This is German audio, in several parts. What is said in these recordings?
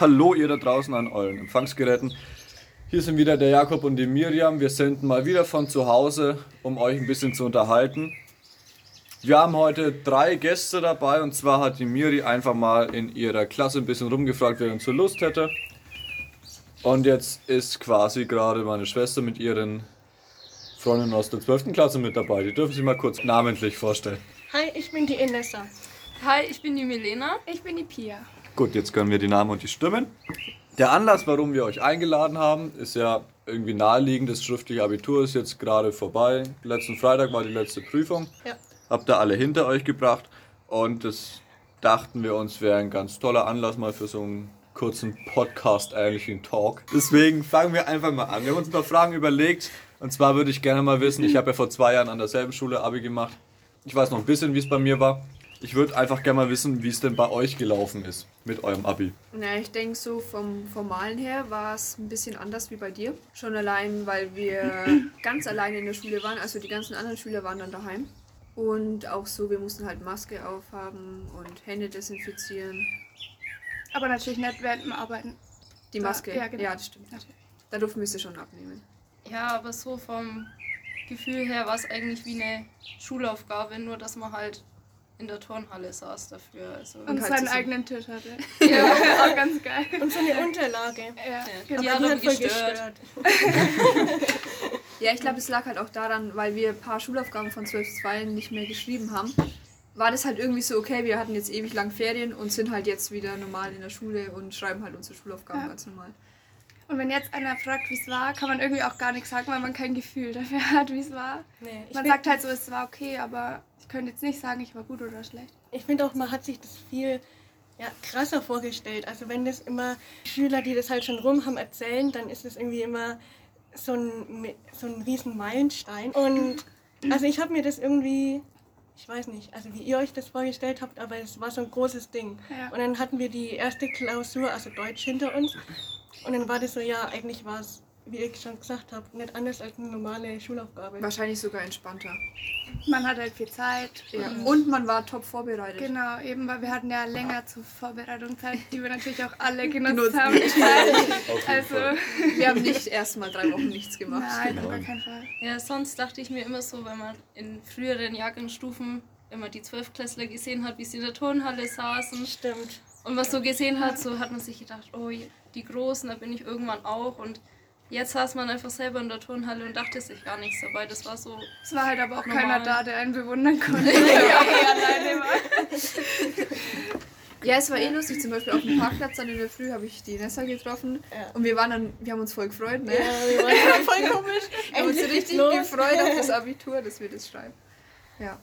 Hallo ihr da draußen an euren Empfangsgeräten. Hier sind wieder der Jakob und die Miriam. Wir sind mal wieder von zu Hause, um euch ein bisschen zu unterhalten. Wir haben heute drei Gäste dabei und zwar hat die Miri einfach mal in ihrer Klasse ein bisschen rumgefragt, wer uns so Lust hätte. Und jetzt ist quasi gerade meine Schwester mit ihren Freundinnen aus der 12. Klasse mit dabei. Die dürfen sich mal kurz namentlich vorstellen. Hi, ich bin die Inessa. Hi, ich bin die Milena. Ich bin die Pia. Gut, jetzt können wir die Namen und die Stimmen. Der Anlass, warum wir euch eingeladen haben, ist ja irgendwie naheliegend. Das schriftliche Abitur ist jetzt gerade vorbei. Letzten Freitag war die letzte Prüfung. Ja. Habt ihr alle hinter euch gebracht. Und das dachten wir uns wäre ein ganz toller Anlass mal für so einen kurzen Podcast-ähnlichen Talk. Deswegen fangen wir einfach mal an. Wir haben uns ein paar Fragen überlegt. Und zwar würde ich gerne mal wissen, ich habe ja vor zwei Jahren an derselben Schule Abi gemacht. Ich weiß noch ein bisschen, wie es bei mir war. Ich würde einfach gerne mal wissen, wie es denn bei euch gelaufen ist mit eurem Abi. Na, ich denke so vom Formalen her war es ein bisschen anders wie bei dir. Schon allein, weil wir ganz alleine in der Schule waren. Also die ganzen anderen Schüler waren dann daheim. Und auch so, wir mussten halt Maske aufhaben und Hände desinfizieren. Aber natürlich nicht während dem Arbeiten. Die Maske, ja, genau. ja, das stimmt. Da durften wir sie schon abnehmen. Ja, aber so vom Gefühl her war es eigentlich wie eine Schulaufgabe, nur dass man halt in der Turnhalle saß dafür. Also, Und halt seinen so- eigenen Tisch hatte. Ja, auch ganz geil. Und so eine Unterlage. Ja, die genau. hat Die hat voll gestört. Ja, ich glaube, es lag halt auch daran, weil wir ein paar Schulaufgaben von 12.2 nicht mehr geschrieben haben. War das halt irgendwie so, okay, wir hatten jetzt ewig lang Ferien und sind halt jetzt wieder normal in der Schule und schreiben halt unsere Schulaufgaben Ja. ganz normal. Und wenn jetzt einer fragt, wie es war, kann man irgendwie auch gar nichts sagen, weil man kein Gefühl dafür hat, wie es war. Nee, Man sagt halt so, es war okay, aber ich könnte jetzt nicht sagen, ich war gut oder schlecht. Ich finde auch, man hat sich das viel ja, krasser vorgestellt. Also wenn das immer Schüler, die das halt schon rum haben, erzählen, dann ist es irgendwie immer so ein, so ein riesen Meilenstein. Und also ich habe mir das irgendwie, ich weiß nicht, also wie ihr euch das vorgestellt habt, aber es war so ein großes Ding. Ja. Und dann hatten wir die erste Klausur, also Deutsch hinter uns. Und dann war das so, ja, eigentlich war es, wie ich schon gesagt habe, nicht anders als eine normale Schulaufgabe. Wahrscheinlich sogar entspannter. Man hat halt viel Zeit. Ja. Und Und man war top vorbereitet. Genau, eben, weil wir hatten ja länger zur Vorbereitungszeit, die wir natürlich auch alle genutzt haben. Zeit. Also, Fall. Wir haben nicht erst mal drei Wochen nichts gemacht. nein, auf gar keinen Fall. Ja, sonst dachte ich mir immer so, wenn man in früheren Jahrgangsstufen, wenn man die Zwölfklässler gesehen hat, wie sie in der Turnhalle saßen Stimmt. und was so gesehen hat, so hat man sich gedacht, oh, die Großen, da bin ich irgendwann auch. Und jetzt saß man einfach selber in der Turnhalle und dachte sich gar nichts dabei. Das war so, Es war halt aber auch Normal. keiner da, der einen bewundern konnte. Ja, es war eh lustig. Zum Beispiel auf dem Parkplatz dann in der Früh habe ich die Nessa getroffen. Ja. Und wir waren dann, wir haben uns voll gefreut, ne? Ja, wir waren voll komisch. Wir haben uns richtig los. gefreut auf das Abitur, dass wir das schreiben. Ja.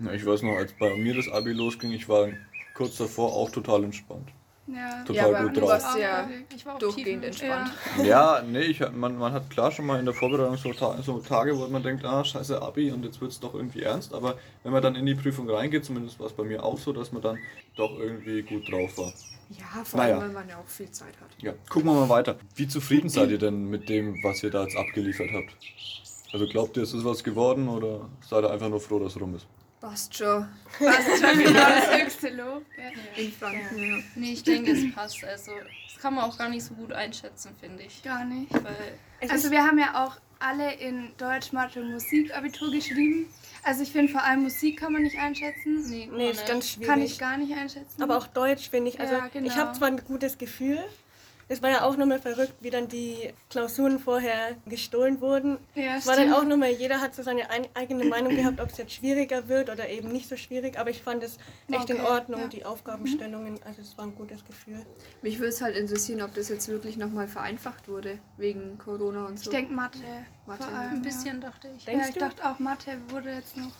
Ja, ich weiß noch, als bei mir das Abi losging, ich war kurz davor auch total entspannt. Ja, Total ja, aber gut du drauf. warst ja ich war auch durchgehend entspannt. Ja, nee, ich, man, man hat klar schon mal in der Vorbereitung so, Ta so Tage, wo man denkt, ah, scheiße Abi und jetzt wird es doch irgendwie ernst. Aber wenn man dann in die Prüfung reingeht, zumindest war es bei mir auch so, dass man dann doch irgendwie gut drauf war. Ja, vor Naja. allem, weil man ja auch viel Zeit hat. Ja, gucken wir mal weiter. Wie zufrieden seid ihr denn mit dem, was ihr da jetzt abgeliefert habt? Also glaubt ihr, es ist was geworden oder seid ihr einfach nur froh, dass es rum ist? Passt schon. das ist schon genau das höchste Lob. Ja. In Franken, ja. Nee, ich denke, es passt. Also, das kann man auch gar nicht so gut einschätzen, finde ich. Gar nicht. Weil Also wir haben ja auch alle in Deutsch, Mathe und Musik Abitur geschrieben. Also ich finde vor allem Musik kann man nicht einschätzen. nee, Nee, kann ist ganz schwierig. Kann ich gar nicht einschätzen. Aber auch Deutsch finde ich. Also Ja, genau. ich habe zwar ein gutes Gefühl. Es war ja auch nochmal verrückt, wie dann die Klausuren vorher gestohlen wurden. ja, Es war dann auch nochmal, jeder hat so seine ein, eigene Meinung gehabt, ob es jetzt schwieriger wird oder eben nicht so schwierig. Aber ich fand es echt in Okay, Ordnung, ja. die Aufgabenstellungen. Also es war ein gutes Gefühl. Mich würde es halt interessieren, ob das jetzt wirklich nochmal vereinfacht wurde, wegen Corona und Ich so. denke Mathe. Mathe, vor allem, Ein bisschen, dachte ich. Denkst ja ich du? dachte auch Mathe wurde jetzt noch.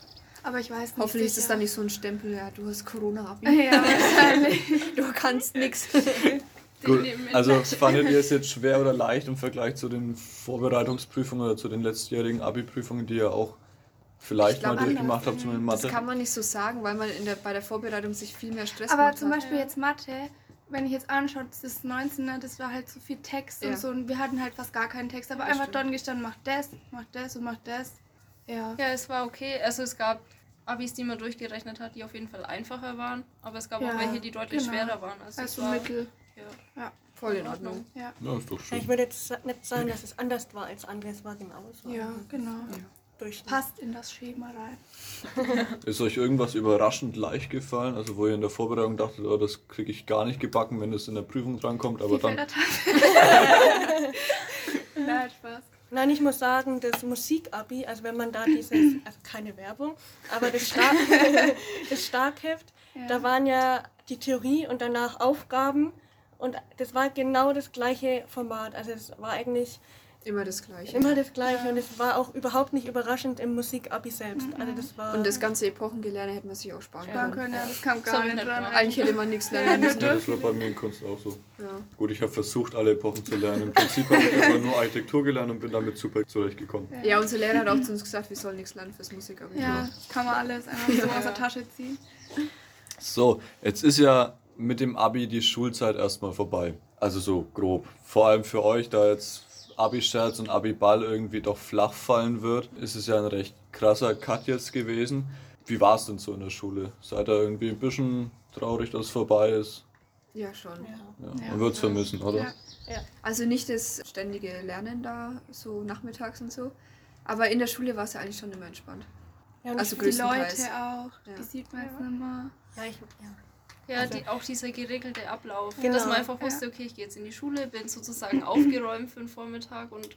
Aber ich weiß nicht. Hoffentlich ist es sicher. dann nicht so ein Stempel, ja, du hast Corona-Abi. Ja, wahrscheinlich. Du kannst nix. Gut, also fandet ihr es jetzt schwer oder leicht im Vergleich zu den Vorbereitungsprüfungen oder zu den letztjährigen Abi-Prüfungen, die ihr auch vielleicht Ich glaub, mal durchgemacht habt, zumindest in Das Mathe? kann man nicht so sagen, weil man in der, bei der Vorbereitung sich viel mehr Stress Aber gemacht zum hat. Beispiel jetzt Mathe, wenn ich jetzt anschaue, das 19er, das war halt so viel Text Ja. und so und wir hatten halt fast gar keinen Text, aber Das einfach stimmt. dort gestanden, mach das, mach das und mach das. Ja. Ja, es war okay. Also es gab Abis, die man durchgerechnet hat, die auf jeden Fall einfacher waren, aber es gab Ja, auch welche, die deutlich genau. schwerer waren. Also, es Also war, Mittel. Ja. Voll in Ordnung. Ja, Ja, ist doch schön. ich würde jetzt nicht sagen, dass es anders war als andere, es war genauso. ja genau. Passt in das Schema rein. Ist euch irgendwas überraschend leicht gefallen? Also wo ihr in der Vorbereitung dachtet, oh, das kriege ich gar nicht gebacken, wenn es in der Prüfung drankommt, aber Die dann. Nein, Spaß. Nein, ich muss sagen, das Musikabi, also wenn man da dieses, also keine Werbung, aber das, Star das Starkheft, Ja. da waren ja die Theorie und danach Aufgaben und das war genau das gleiche Format. Also es war eigentlich Immer das Gleiche. immer das gleiche und es war auch überhaupt nicht überraschend im Musikabi selbst. Also das war Und das ganze Epochengelerne hätte man sich auch sparen Sparen können. ja, das kam gar ich nicht dran. Eigentlich hätte man nichts lernen müssen. Ja, das war bei mir in Kunst auch so. Ja. Gut, ich habe versucht, alle Epochen zu lernen. Im Prinzip habe ich immer nur Architektur gelernt und bin damit super zurechtgekommen. ja, unser Lehrer hat auch zu uns gesagt, wir sollen nichts lernen fürs Musikabitur. Ja, kann man alles einfach so aus der Tasche ziehen. So, jetzt ist ja mit dem Abi die Schulzeit erstmal vorbei. Also so grob. Vor allem für euch, da jetzt Abi-Scherz und Abi-Ball irgendwie doch flach fallen wird, ist es ja ein recht krasser Cut jetzt gewesen. Wie war es denn so in der Schule? Seid ihr irgendwie ein bisschen traurig, dass es vorbei ist? Ja, schon. ja. Ja, Ja. man wird es vermissen, oder? Ja. Also nicht das ständige Lernen da, so nachmittags und so. Aber in der Schule war es ja eigentlich schon immer entspannt. Ja, und Also Die Leute auch, Ja. die sieht man jetzt nicht mehr. ja, ich, ja. Ja, die, auch dieser geregelte Ablauf. Genau. Dass man einfach wusste, okay, ich gehe jetzt in die Schule, bin sozusagen aufgeräumt für den Vormittag und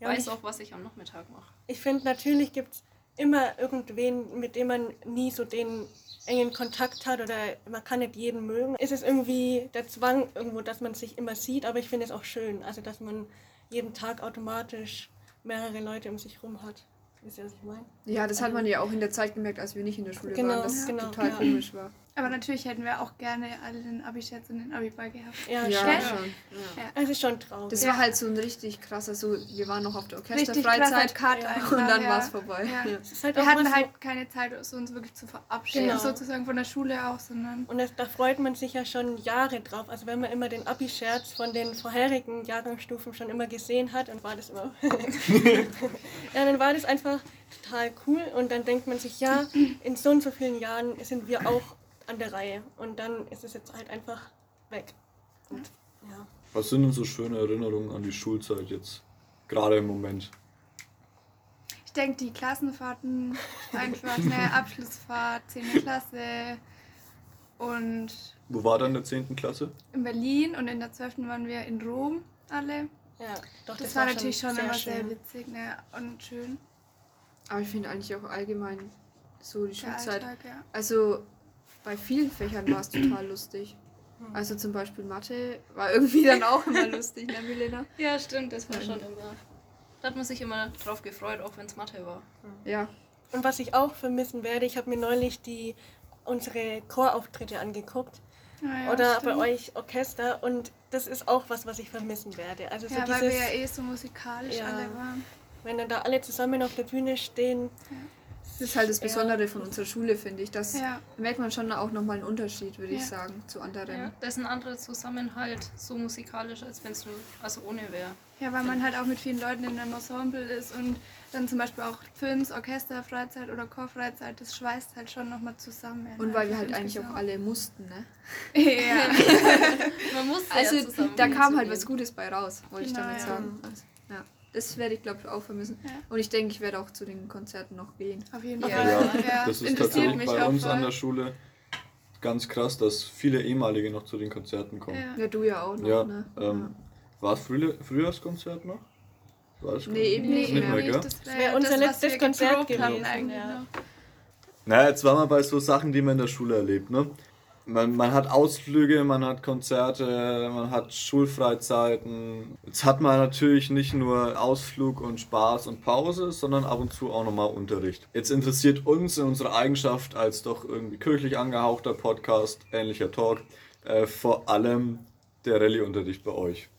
Ja, und weiß ich- auch, was ich am Nachmittag mache. Ich finde, natürlich gibt es immer irgendwen, mit dem man nie so den engen Kontakt hat oder man kann nicht jeden mögen. Es ist irgendwie der Zwang irgendwo, dass man sich immer sieht, aber ich finde es auch schön, also dass man jeden Tag automatisch mehrere Leute um sich rum hat. Wisst ihr, was ich meine? Ja, das hat man ja auch in der Zeit gemerkt, als wir nicht in der Schule Genau, waren, dass es genau, total ja. komisch war. Aber natürlich hätten wir auch gerne alle den Abi-Scherz und den Abi-Ball gehabt. Ja, Ja, schon. Ja. Es ist schon traurig. Das Ja. war halt so ein richtig krasser, so wir waren noch auf der Orchesterfreizeit Ja. einfach. und dann ja. war es vorbei. Ja. Ja. Es ist halt Wir hatten so, halt keine Zeit, uns wirklich zu verabschieden, Genau. sozusagen von der Schule auch, sondern Und das, da freut man sich ja schon Jahre drauf. Also wenn man immer den Abi-Scherz von den vorherigen Jahrgangsstufen schon immer gesehen hat, und war das immer. ja, dann war das einfach total cool. Und dann denkt man sich, ja, in so und so vielen Jahren sind wir auch an der Reihe. Und dann ist es jetzt halt einfach weg. Und, ja. Was sind denn so schöne Erinnerungen an die Schulzeit jetzt? Gerade im Moment. ich denke, die Klassenfahrten, einfach eine Abschlussfahrt, 10. Klasse und Wo war dann in der 10. Klasse? in Berlin und in der 12. waren wir in Rom alle. Ja, doch, Das, war natürlich schon sehr immer sehr schön. witzig ne? und schön. Aber ich finde eigentlich auch allgemein so die Der Schulzeit. Alltag, ja. Also bei vielen Fächern war es total lustig. Also zum Beispiel Mathe war irgendwie dann auch immer lustig, ne Milena? Ja, stimmt, das war schon immer. Da hat man sich immer drauf gefreut, auch wenn es Mathe war. Ja. Und was ich auch vermissen werde, ich habe mir neulich die unsere Chorauftritte angeguckt. Ja, ja, oder stimmt. bei euch Orchester und das ist auch was, was ich vermissen werde. Also so Ja, weil dieses, wir ja eh so musikalisch Ja. alle waren. wenn dann da alle zusammen auf der Bühne stehen, Das ist halt das Ja. Besondere von unserer Schule, finde ich. Das Ja. merkt man schon auch nochmal einen Unterschied, würde ich Ja. sagen, zu anderen. Ja, das ist ein anderer Zusammenhalt, so musikalisch, als wenn es nur, also ohne wäre. Ja, weil man halt auch mit vielen Leuten in einem Ensemble ist und dann zum Beispiel auch Films, Orchester, Freizeit oder Chorfreizeit, das schweißt halt schon nochmal zusammen. Und weil wir halt eigentlich auch alle mussten, ne? Ja, Man muss Also ja zusammen da kam halt was Gutes bei raus, wollte ich Genau, damit ja. sagen. Also, ja. Das werde ich, glaube ich, auch vermissen. Ja. Und ich denke, ich werde auch zu den Konzerten noch gehen. auf jeden. Fall. Ja, Ja, das ist interessiert tatsächlich mich bei uns voll. an der Schule ganz krass, dass viele ehemalige noch zu den Konzerten kommen. Ja. Ja, du ja auch noch, Ja, ne? ähm, war es Frühjahr, Frühjahrskonzert noch? War das Nee, eben Nee, nicht eben mehr, nicht. gell? Das wär wäre unser das, was letztes Konzert haben gewesen, eigentlich ja. Naja, jetzt waren wir bei so Sachen, die man in der Schule erlebt, ne? Man, man hat Ausflüge, man hat Konzerte, man hat Schulfreizeiten. Jetzt hat man natürlich nicht nur Ausflug und Spaß und Pause, sondern ab und zu auch nochmal Unterricht. Jetzt interessiert uns in unserer Eigenschaft als doch irgendwie kirchlich angehauchter Podcast, ähnlicher Talk, äh, vor allem der Rallye-Unterricht bei euch.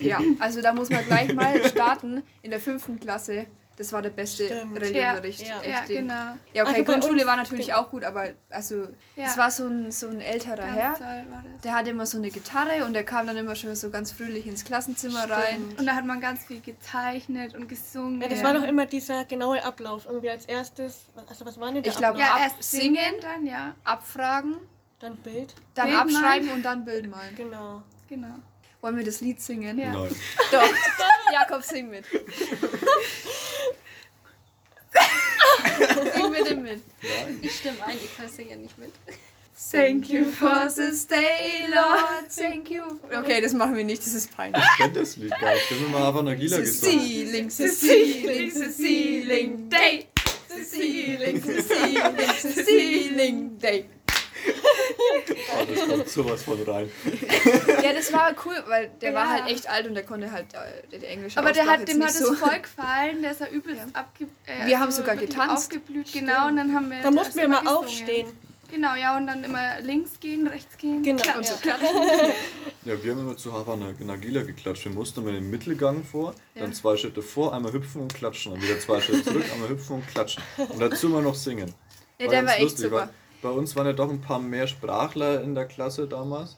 Ja, also da muss man gleich mal starten in der fünften Klasse. Das war der beste Stimmt. Rallye-Unterricht. Ja, Ja, genau. Ja, okay, Also Grundschule uns- war natürlich auch gut, aber also Ja. es war so ein, so ein älterer Ganz Herr. Der hatte immer so eine Gitarre und der kam dann immer schon so ganz fröhlich ins Klassenzimmer rein. Und da hat man ganz viel gezeichnet und gesungen. ja, das Ja. war doch immer dieser genaue Ablauf. Irgendwie als erstes, also was war denn der Ich glaub, Ablauf? Ja, Ab- erst singen, singen. dann ja. Abfragen, Dann Bild. dann Bild abschreiben malen. und dann Bild malen. Genau. Genau. Wollen wir das Lied singen? Ja. Nein. Doch. Jakob, sing mit. sing bitte mit. Nein. Ich stimme ein, ich kann singen nicht mit. Thank you for this day, Lord. Thank you. Okay, das machen wir nicht, das ist peinlich. Ich kenn das Lied gar nicht. Ich habe immer einfach Nagila gesungen. Ceiling, ceiling, ceiling day. Ceiling, ceiling, ceiling day. Oh, das kommt sowas von rein. Ja, das war cool, weil der war Ja. halt echt alt und der konnte halt äh, die englische Aber der hat, jetzt dem nicht hat so. es voll gefallen, der ist ja übelst abge... Äh, Wir haben also sogar getanzt. Aufgeblüht, genau, und dann haben wir... Da mussten wir immer mal aufstehen. Genau, ja, und dann immer links gehen, rechts gehen. Genau. Klatschen. Und so Ja. klatschen. Ja, wir haben immer zu Havana Nagila geklatscht. Wir mussten immer den Mittelgang vor, dann zwei Schritte vor, einmal hüpfen und klatschen. Dann wieder zwei Schritte zurück, einmal hüpfen und klatschen. Und dazu immer noch singen. Ja, der ganz war echt lustig, super. Bei uns waren ja doch ein paar mehr Sprachler in der Klasse damals.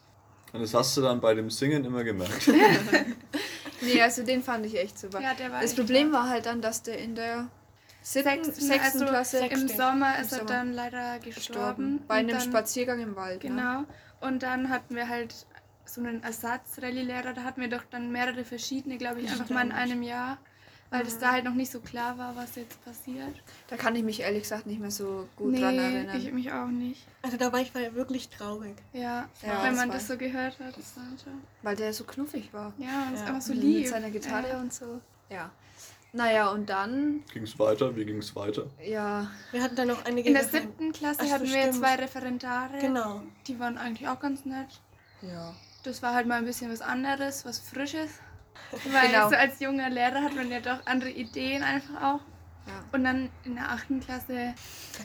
Und das hast du dann bei dem Singen immer gemerkt. Nee, also den fand ich echt super. Ja, der war das Problem war halt dann, dass der in der siebten, Sechsten, sechsten also Klasse Im. Sommer Im ist er Sommer. dann leider gestorben. Bei einem dann, Spaziergang im Wald. Ne? Genau. Und dann hatten wir halt so einen Ersatz-Rallye-Lehrer. Da hatten wir doch dann mehrere verschiedene, glaube ich, einfach mal in einem Jahr. Weil das da halt noch nicht so klar war, was jetzt passiert. Da kann ich mich ehrlich gesagt nicht mehr so gut dran erinnern. ich mich auch nicht. Also da war ich wirklich traurig. Ja, Ja, wenn das man das so gehört hat. Das war schon. Weil der so knuffig war. Ja, und ist Ja. einfach so Mit lieb. seiner Gitarre Ja. und so. Ja. Naja, und dann, Ging es weiter? Wie ging es weiter? ja, Wir hatten dann noch einige In der siebten Klasse Ach hatten wir stimmt. zwei Referendare. Genau. Die waren eigentlich auch ganz nett. ja. Das war halt mal ein bisschen was anderes, was Frisches. Weil Genau. so als junger Lehrer hat man ja doch andere Ideen einfach auch. Ja. Und dann in der achten Klasse,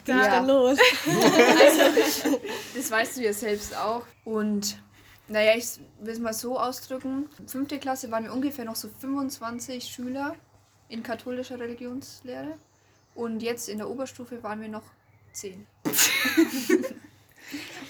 Ging Ja. dann los. Also, das weißt du ja selbst auch. Und naja, ich will es mal so ausdrücken. Fünfte Klasse waren wir ungefähr noch so 25 Schüler in katholischer Religionslehre. Und jetzt in der Oberstufe waren wir noch 10.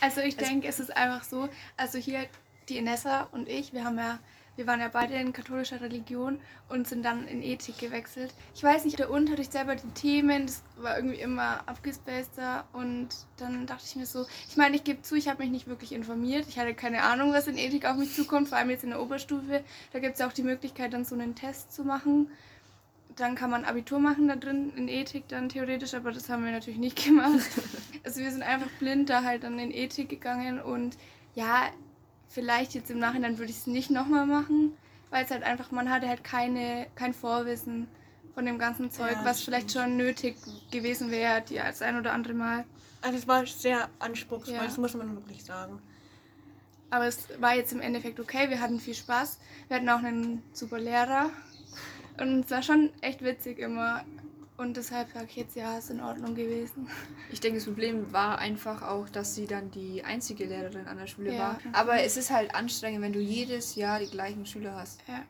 also ich denke, es ist einfach so, also hier die Inessa und ich, wir haben ja, wir waren ja beide in katholischer Religion und sind dann in Ethik gewechselt. Ich weiß nicht, der Unterricht selber, die Themen, das war irgendwie immer abgespaceder und dann dachte ich mir so, ich meine, ich gebe zu, ich habe mich nicht wirklich informiert. Ich hatte keine Ahnung, was in Ethik auf mich zukommt, vor allem jetzt in der Oberstufe. Da gibt es ja auch die Möglichkeit, dann so einen Test zu machen. Dann kann man Abitur machen da drin in Ethik dann theoretisch, aber das haben wir natürlich nicht gemacht. Also wir sind einfach blind da halt dann in Ethik gegangen und ja, vielleicht jetzt im Nachhinein würde ich es nicht nochmal machen, weil es halt einfach, man hatte halt keine, kein Vorwissen von dem ganzen Zeug, Ja, was vielleicht schon nötig gewesen wäre, die als ein oder andere Mal. Also es war sehr anspruchsvoll, Ja. das muss man wirklich sagen. Aber es war jetzt im Endeffekt okay, wir hatten viel Spaß, wir hatten auch einen super Lehrer und es war schon echt witzig immer. Und deshalb sage ich jetzt, ja, ist in Ordnung gewesen. Ich denke, das Problem war einfach auch, dass sie dann die einzige Lehrerin an der Schule Ja. war. Aber es ist halt anstrengend, wenn du jedes Jahr die gleichen Schüler hast. Ja.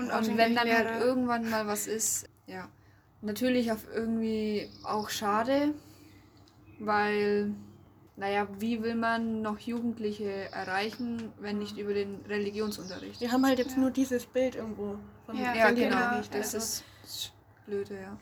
Und, Und, wenn dann halt Lehrer. irgendwann mal was ist, ja. Natürlich auf irgendwie auch schade, weil, naja, wie will man noch Jugendliche erreichen, wenn nicht über den Religionsunterricht? Wir haben halt jetzt Ja. nur dieses Bild irgendwo vom Ja, Ja, genau. genau. Das Also- ist ist blöde, ja.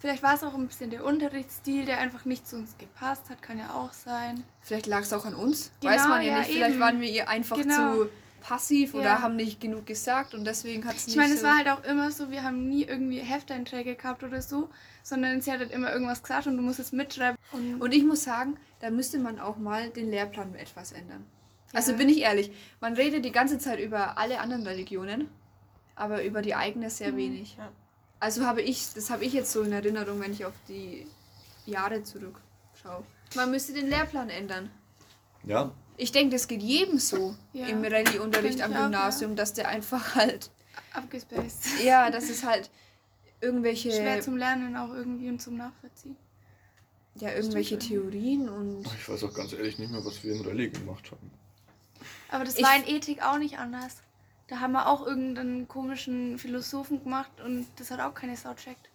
Vielleicht war es auch ein bisschen der Unterrichtsstil, der einfach nicht zu uns gepasst hat, kann ja auch sein. Vielleicht lag es auch an uns, Genau, weiß man ja, ja, nicht. Vielleicht eben. waren wir ihr einfach Genau. zu passiv oder Ja. haben nicht genug gesagt und deswegen hat es nicht Ich meine, es so... war halt auch immer so, wir haben nie irgendwie Hefteinträge gehabt oder so, sondern sie hat halt immer irgendwas gesagt und du musst es mitschreiben. Und, Und ich muss sagen, da müsste man auch mal den Lehrplan etwas ändern. Also Ja. bin ich ehrlich, man redet die ganze Zeit über alle anderen Religionen, aber über die eigene sehr Mhm. wenig. Ja. Also habe ich, das habe ich jetzt so in Erinnerung, wenn ich auf die Jahre zurückschaue. Man müsste den Lehrplan ändern. Ja, Ich denke, das geht jedem so Ja. im Rallye-Unterricht am ich auch, Gymnasium, dass der einfach halt, abgespaced. ja, das ist halt irgendwelche, Schwer zum Lernen auch irgendwie und zum Nachvollziehen. ja, irgendwelche Stimmt. Theorien und ich weiß auch ganz ehrlich nicht mehr, was wir in Rallye gemacht haben. Aber das Ich- war in Ethik auch nicht anders. Da haben wir auch irgendeinen komischen Philosophen gemacht und das hat auch keine Sau checkt.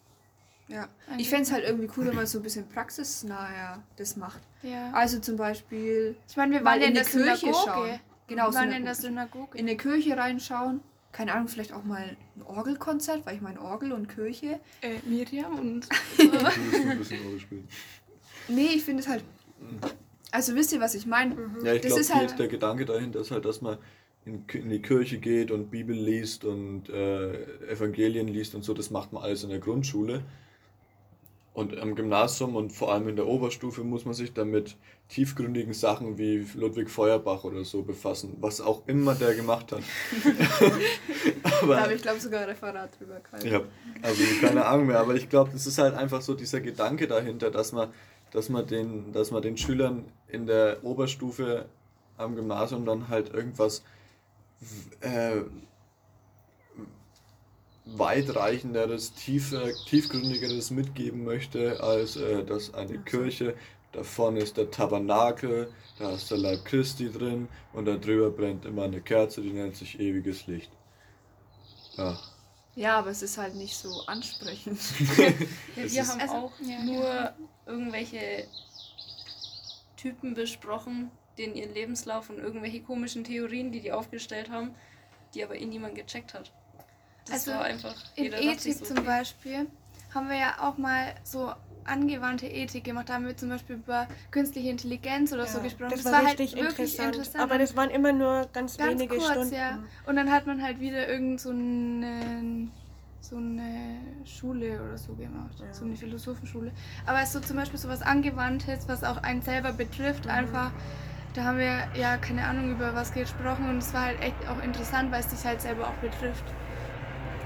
ja. Eigentlich Ich fände es halt irgendwie cool, wenn man so ein bisschen praxisnah das macht. Ja. Also zum Beispiel Ich meine, wir mal waren ja in in die der Kirche Synagoge. schauen. Genau, wir waren ja in Synagoge. der Synagoge. in eine Kirche reinschauen. Keine Ahnung, vielleicht auch mal ein Orgelkonzert, weil ich meine Orgel und Kirche. äh, Miriam und. Nee, ich finde es halt. Also wisst ihr, was ich meine? Ja, ich glaube, halt- der Gedanke dahinter ist halt, dass man in, in die Kirche geht und Bibel liest und äh, Evangelien liest und so, das macht man alles in der Grundschule. Und am Gymnasium und vor allem in der Oberstufe muss man sich dann mit tiefgründigen Sachen wie Ludwig Feuerbach oder so befassen, was auch immer der gemacht hat. aber, da habe ich glaube sogar ein Referat drüber gehalten. Ja, also keine Ahnung mehr, aber ich glaube, das ist halt einfach so dieser Gedanke dahinter, dass man, dass man, den, dass man den Schülern in der Oberstufe am Gymnasium dann halt irgendwas äh, weitreichenderes, tiefer, tiefgründigeres mitgeben möchte, als äh, dass eine Kirche, da vorne ist der Tabernakel, da ist der Leib Christi drin und da drüber brennt immer eine Kerze, die nennt sich ewiges Licht. Ja. Ja, aber es ist halt nicht so ansprechend. ja, wir haben also, auch ja, nur ja. irgendwelche Typen besprochen, den ihren Lebenslauf und irgendwelche komischen Theorien, die die aufgestellt haben, die aber eh niemand gecheckt hat. Das also war einfach. In Ethik so, zum Beispiel haben wir ja auch mal so angewandte Ethik gemacht. Da haben wir zum Beispiel über künstliche Intelligenz oder ja, so gesprochen. Das, das war, halt richtig interessant. interessant. Aber das waren immer nur ganz, ganz wenige kurz, Stunden. Ja. Und dann hat man halt wieder irgend so eine, so eine Schule oder so gemacht. Ja. So eine Philosophenschule. Aber es ist so zum Beispiel so was Angewandtes, was auch einen selber betrifft, mhm. einfach. Da haben wir ja keine Ahnung über was gesprochen und es war halt echt auch interessant, weil es dich halt selber auch betrifft.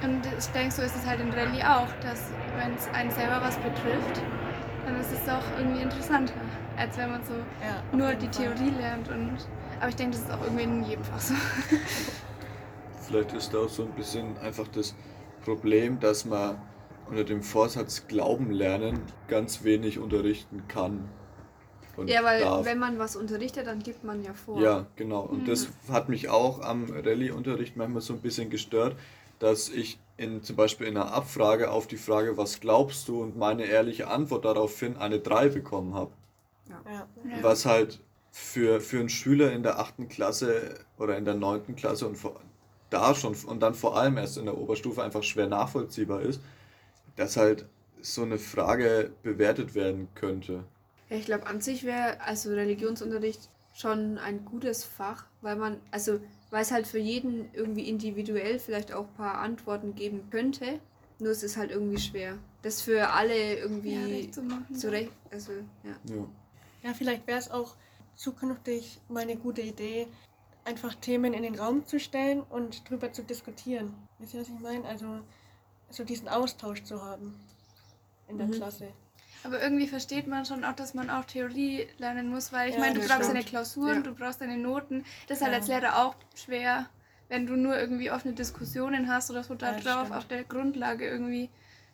Und ich denke, so ist es halt in Rallye auch, dass wenn es einen selber was betrifft, dann ist es doch irgendwie interessanter, als wenn man so ja, nur die Fall. Theorie lernt. Und, aber ich denke, das ist auch irgendwie in jedem Fach so. Vielleicht ist da auch so ein bisschen einfach das Problem, dass man unter dem Vorsatz Glauben lernen ganz wenig unterrichten kann. Ja, weil darf. wenn man was unterrichtet, dann gibt man ja vor. Ja, genau. Und mhm. das hat mich auch am Rallye-Unterricht manchmal so ein bisschen gestört, dass ich in, zum Beispiel in einer Abfrage auf die Frage, was glaubst du, und meine ehrliche Antwort daraufhin eine 3 bekommen habe. Ja. Ja. Was halt für, für einen Schüler in der 8. Klasse oder in der 9. Klasse und da schon und dann vor allem erst in der Oberstufe einfach schwer nachvollziehbar ist, dass halt so eine Frage bewertet werden könnte. Ja, ich glaube, an sich wäre also Religionsunterricht schon ein gutes Fach, weil man, also weil es halt für jeden irgendwie individuell vielleicht auch ein paar Antworten geben könnte. Nur es ist halt irgendwie schwer. Das für alle irgendwie ja, zu machen. Zurecht, also, ja. ja. Ja, vielleicht wäre es auch zukünftig mal eine gute Idee, einfach Themen in den Raum zu stellen und drüber zu diskutieren. Wisst ihr, was ich meine? Also so diesen Austausch zu haben in der mhm. Klasse. Aber irgendwie versteht man schon auch, dass man auch Theorie lernen muss, weil ich ja, meine, du brauchst deine Klausuren, ja. du brauchst deine Noten. Das ist halt als Lehrer auch schwer, wenn du nur irgendwie offene Diskussionen hast oder so da drauf, stimmt. auf der Grundlage irgendwie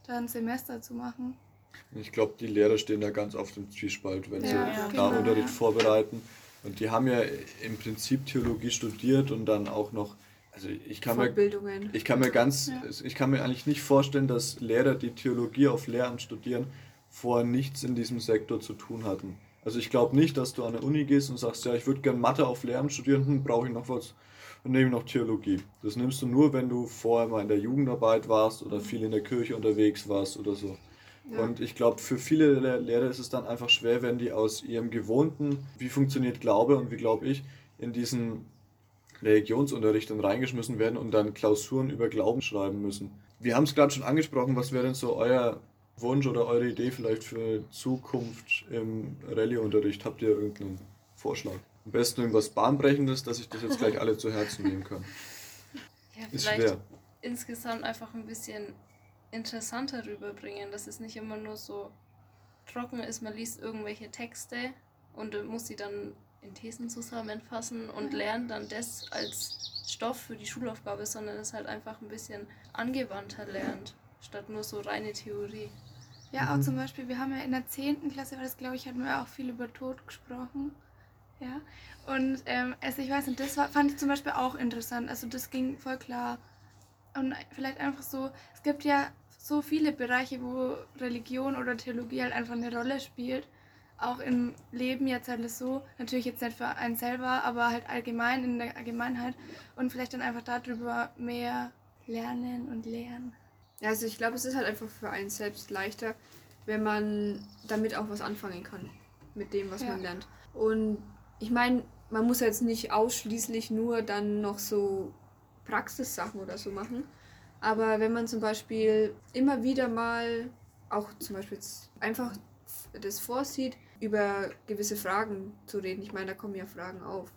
da ein Semester zu machen. Ich glaube, die Lehrer stehen da ganz oft im Zwiespalt, wenn sie genau, Unterricht vorbereiten. Und die haben ja im Prinzip Theologie studiert und dann auch noch also ich kann mir ich kann mir ganz ja. ich kann mir eigentlich nicht vorstellen, dass Lehrer, die Theologie auf Lehramt studieren, vorher nichts in diesem Sektor zu tun hatten. Also ich glaube nicht, dass du an der Uni gehst und sagst, ja, ich würde gerne Mathe auf Lehramt studieren, hm, brauche ich noch was, dann nehme ich noch Theologie. Das nimmst du nur, wenn du vorher mal in der Jugendarbeit warst oder viel in der Kirche unterwegs warst oder so. Ja. Und ich glaube, für viele Lehrer ist es dann einfach schwer, wenn die aus ihrem gewohnten, wie funktioniert Glaube und wie glaube ich, in diesen Religionsunterricht dann reingeschmissen werden und dann Klausuren über Glauben schreiben müssen. Wir haben es gerade schon angesprochen, was wäre denn so euer Wunsch oder eure Idee vielleicht für Zukunft im Rallye-Unterricht? Habt ihr irgendeinen Vorschlag? Am besten irgendwas Bahnbrechendes, dass ich das jetzt gleich alle zu Herzen nehmen kann. Ja, ist schwer. insgesamt einfach ein bisschen interessanter rüberbringen, dass es nicht immer nur so trocken ist, man liest irgendwelche Texte und muss sie dann in Thesen zusammenfassen und lernt dann das als Stoff für die Schulaufgabe, sondern es halt einfach ein bisschen angewandter lernt statt nur so reine Theorie. Ja, auch mhm. zum Beispiel, wir haben ja in der 10. Klasse, war das glaube ich, hatten wir auch viel über Tod gesprochen. Ja. Und ähm, also ich weiß nicht, das war, fand ich zum Beispiel auch interessant. Also das ging voll klar. Und vielleicht einfach so, es gibt ja so viele Bereiche, wo Religion oder Theologie halt einfach eine Rolle spielt. Auch im Leben jetzt halt so, natürlich jetzt nicht für einen selber, aber halt allgemein in der Allgemeinheit. Und vielleicht dann einfach darüber mehr lernen und lernen. Ja, also ich glaube, es ist halt einfach für einen selbst leichter, wenn man damit auch was anfangen kann. Mit dem, was ja. man lernt. Und ich meine, man muss jetzt nicht ausschließlich nur dann noch so Praxissachen oder so machen. Aber wenn man zum Beispiel immer wieder mal auch zum Beispiel einfach das vorsieht, über gewisse Fragen zu reden. Ich meine, da kommen ja Fragen auf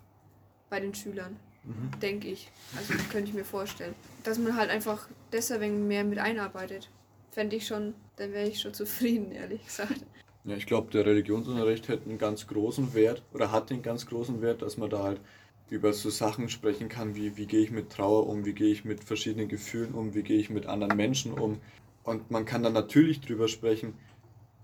bei den Schülern, mhm. denke ich. Also könnte ich mir vorstellen. Dass man halt einfach deswegen mehr mit einarbeitet. Fände ich schon, dann wäre ich schon zufrieden, ehrlich gesagt. Ja, ich glaube, der Religionsunterricht hätte einen ganz großen Wert oder hat den ganz großen Wert, dass man da halt über so Sachen sprechen kann, wie wie gehe ich mit Trauer um, wie gehe ich mit verschiedenen Gefühlen um, wie gehe ich mit anderen Menschen um. Und man kann dann natürlich drüber sprechen,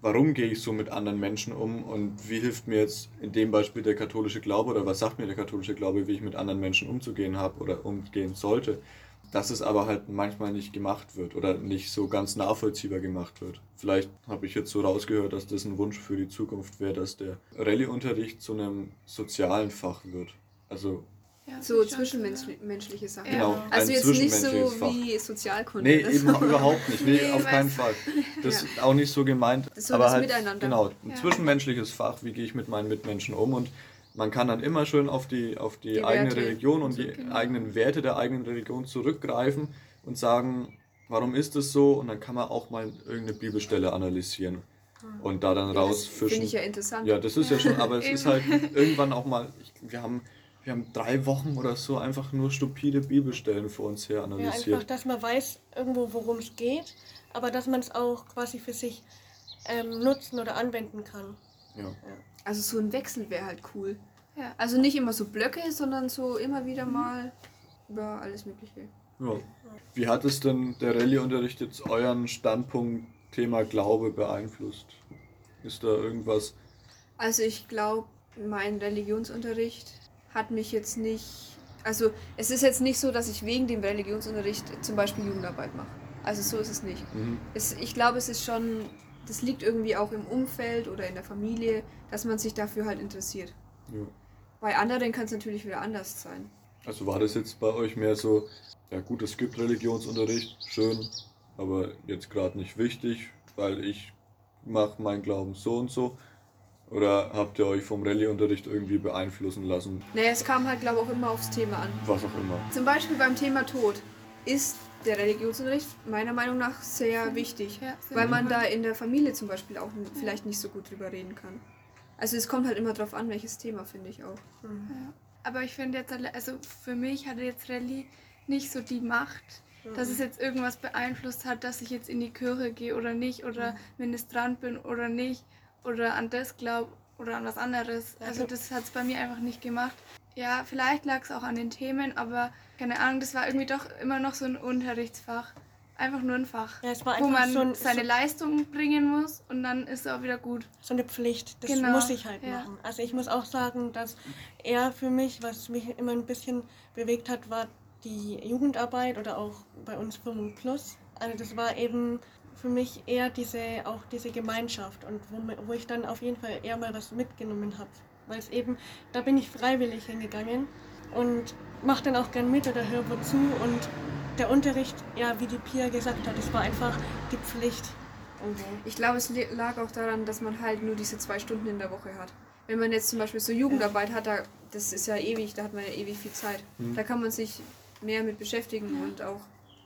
warum gehe ich so mit anderen Menschen um und wie hilft mir jetzt in dem Beispiel der katholische Glaube oder was sagt mir der katholische Glaube, wie ich mit anderen Menschen umzugehen habe oder umgehen sollte. Dass es aber halt manchmal nicht gemacht wird oder nicht so ganz nachvollziehbar gemacht wird. Vielleicht habe ich jetzt so rausgehört, dass das ein Wunsch für die Zukunft wäre, dass der Rallye-Unterricht zu einem sozialen Fach wird. Also ja, so zwischenmenschliche Sachen. Genau, also jetzt nicht so Fach. wie Sozialkunde. Nee, eben so. überhaupt nicht. Nee, nee auf keinen Fall. Das ja. ist auch nicht so gemeint. Das ist so aber das halt, Miteinander. Genau, ein ja. zwischenmenschliches Fach, wie gehe ich mit meinen Mitmenschen um und man kann dann immer schön auf die, auf die, die eigene Werte. Religion und die genau. eigenen Werte der eigenen Religion zurückgreifen und sagen, warum ist es so? Und dann kann man auch mal irgendeine Bibelstelle analysieren hm. und da dann ja, rausfischen. Finde ich ja interessant. Ja, das ist ja schon, aber es ist halt irgendwann auch mal, ich, wir haben wir haben drei Wochen oder so einfach nur stupide Bibelstellen vor uns her analysiert. Ja, einfach, dass man weiß irgendwo, worum es geht, aber dass man es auch quasi für sich ähm, nutzen oder anwenden kann. Ja. ja. Also so ein Wechsel wäre halt cool. Ja. Also nicht immer so Blöcke, sondern so immer wieder mhm. mal über alles Mögliche. Ja. Wie hat es denn der Rallye-Unterricht jetzt euren Standpunkt Thema Glaube beeinflusst? Ist da irgendwas? Also ich glaube, mein Religionsunterricht hat mich jetzt nicht. Also es ist jetzt nicht so, dass ich wegen dem Religionsunterricht zum Beispiel Jugendarbeit mache. Also so ist es nicht. Mhm. Es, ich glaube, es ist schon, das liegt irgendwie auch im Umfeld oder in der Familie, dass man sich dafür halt interessiert. Ja. Bei anderen kann es natürlich wieder anders sein. Also war das jetzt bei euch mehr so, ja gut, es gibt Religionsunterricht, schön, aber jetzt gerade nicht wichtig, weil ich mache meinen Glauben so und so. Oder habt ihr euch vom Rallye-Unterricht irgendwie beeinflussen lassen? Naja, es kam halt, glaube ich, auch immer aufs Thema an. Was auch immer. Zum Beispiel beim Thema Tod ist der Religionsunterricht meiner Meinung nach sehr wichtig, ja, sehr weil man da in der Familie zum Beispiel auch vielleicht nicht so gut drüber reden kann. Also es kommt halt immer drauf an, welches Thema, finde ich auch. Mhm. Ja. Aber ich finde jetzt, also für mich hatte jetzt Rallye nicht so die Macht, mhm. dass es jetzt irgendwas beeinflusst hat, dass ich jetzt in die Kirche gehe oder nicht oder mhm. Ministrant bin oder nicht oder an das glaube oder an was anderes. Also das hat es bei mir einfach nicht gemacht. Ja, vielleicht lag es auch an den Themen, aber keine Ahnung, das war irgendwie doch immer noch so ein Unterrichtsfach. Einfach nur ein Fach, ja, wo man so ein, seine so Leistung bringen muss und dann ist es auch wieder gut. So eine Pflicht, das genau. muss ich halt ja. machen. Also ich muss auch sagen, dass er für mich, was mich immer ein bisschen bewegt hat, war die Jugendarbeit oder auch bei uns 5 Plus. Also das war eben für mich eher diese, auch diese Gemeinschaft und wo, wo ich dann auf jeden Fall eher mal was mitgenommen habe. Weil es eben, da bin ich freiwillig hingegangen und mache dann auch gern mit oder höre wozu und der Unterricht, ja, wie die Pia gesagt hat, es war einfach die Pflicht. Irgendwo. Ich glaube, es lag auch daran, dass man halt nur diese zwei Stunden in der Woche hat. Wenn man jetzt zum Beispiel so Jugendarbeit hat, da, das ist ja ewig, da hat man ja ewig viel Zeit. Mhm. Da kann man sich mehr mit beschäftigen ja. und auch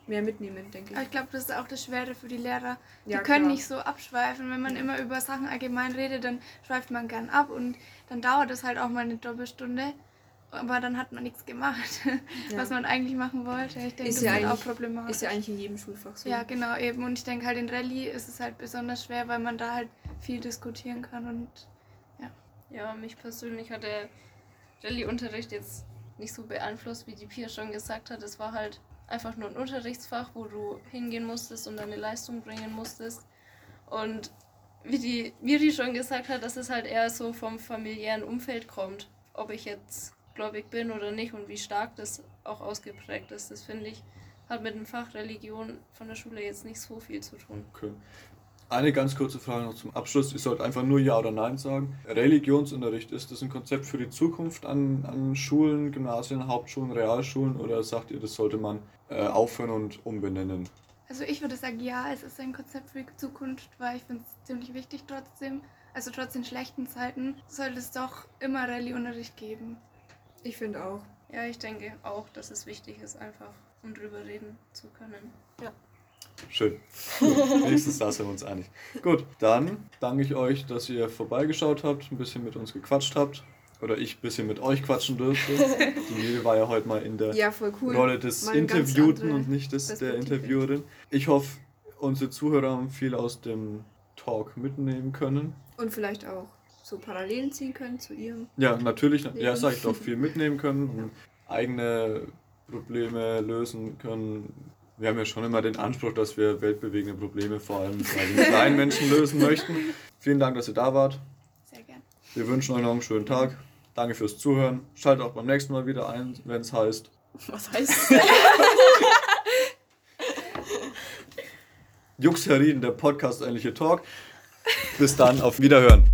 mehr mitnehmen, denke ich. Aber ich glaube, das ist auch das Schwere für die Lehrer. Die ja, können klar. nicht so abschweifen. Wenn man ja. immer über Sachen allgemein redet, dann schweift man gern ab und dann dauert es halt auch mal eine Doppelstunde. Aber dann hat man nichts gemacht, ja. was man eigentlich machen wollte. Ich denke, ist das ja ist auch problematisch. Ist ja eigentlich in jedem Schulfach so. Ja, genau, eben. Und ich denke halt in Rallye ist es halt besonders schwer, weil man da halt viel diskutieren kann und ja. Ja, mich persönlich hat der Rallye-Unterricht jetzt nicht so beeinflusst, wie die Pia schon gesagt hat. Es war halt einfach nur ein Unterrichtsfach, wo du hingehen musstest und deine Leistung bringen musstest. Und wie die Miri schon gesagt hat, dass es halt eher so vom familiären Umfeld kommt. Ob ich jetzt gläubig bin oder nicht und wie stark das auch ausgeprägt ist. Das finde ich, hat mit dem Fach Religion von der Schule jetzt nicht so viel zu tun. Okay. Eine ganz kurze Frage noch zum Abschluss. Ihr sollt einfach nur Ja oder Nein sagen. Religionsunterricht, ist das ein Konzept für die Zukunft an, an Schulen, Gymnasien, Hauptschulen, Realschulen oder sagt ihr, das sollte man äh, aufhören und umbenennen? Also ich würde sagen, ja, es ist ein Konzept für die Zukunft, weil ich finde es ziemlich wichtig trotzdem. Also trotz den schlechten Zeiten sollte es doch immer Rallye-Unterricht geben. Ich finde auch. Ja, ich denke auch, dass es wichtig ist, einfach um drüber reden zu können. Schön. Wenigstens da sind wir uns einig. Gut, dann danke ich euch, dass ihr vorbeigeschaut habt, ein bisschen mit uns gequatscht habt. Oder ich ein bisschen mit euch quatschen durfte. Die Miri war ja heute mal in der Ja, cool. Rolle des Interviewten und nicht des, der. Interviewerin. Ich hoffe, unsere Zuhörer haben viel aus dem Talk mitnehmen können. Und vielleicht auch so Parallelen ziehen können zu ihrem. Ja, natürlich, ja, Ja. sag ich doch, viel mitnehmen können und eigene Probleme lösen können. Wir haben ja schon immer den Anspruch, dass wir weltbewegende Probleme vor allem bei den kleinen Menschen lösen möchten. Vielen Dank, dass ihr da wart. Sehr gern. Wir wünschen euch noch einen schönen Tag. Danke fürs Zuhören. Schaltet auch beim nächsten Mal wieder ein, wenn es heißt. Was heißt Jux Herrin, der Podcast-ähnliche Talk. Bis dann, auf Wiederhören.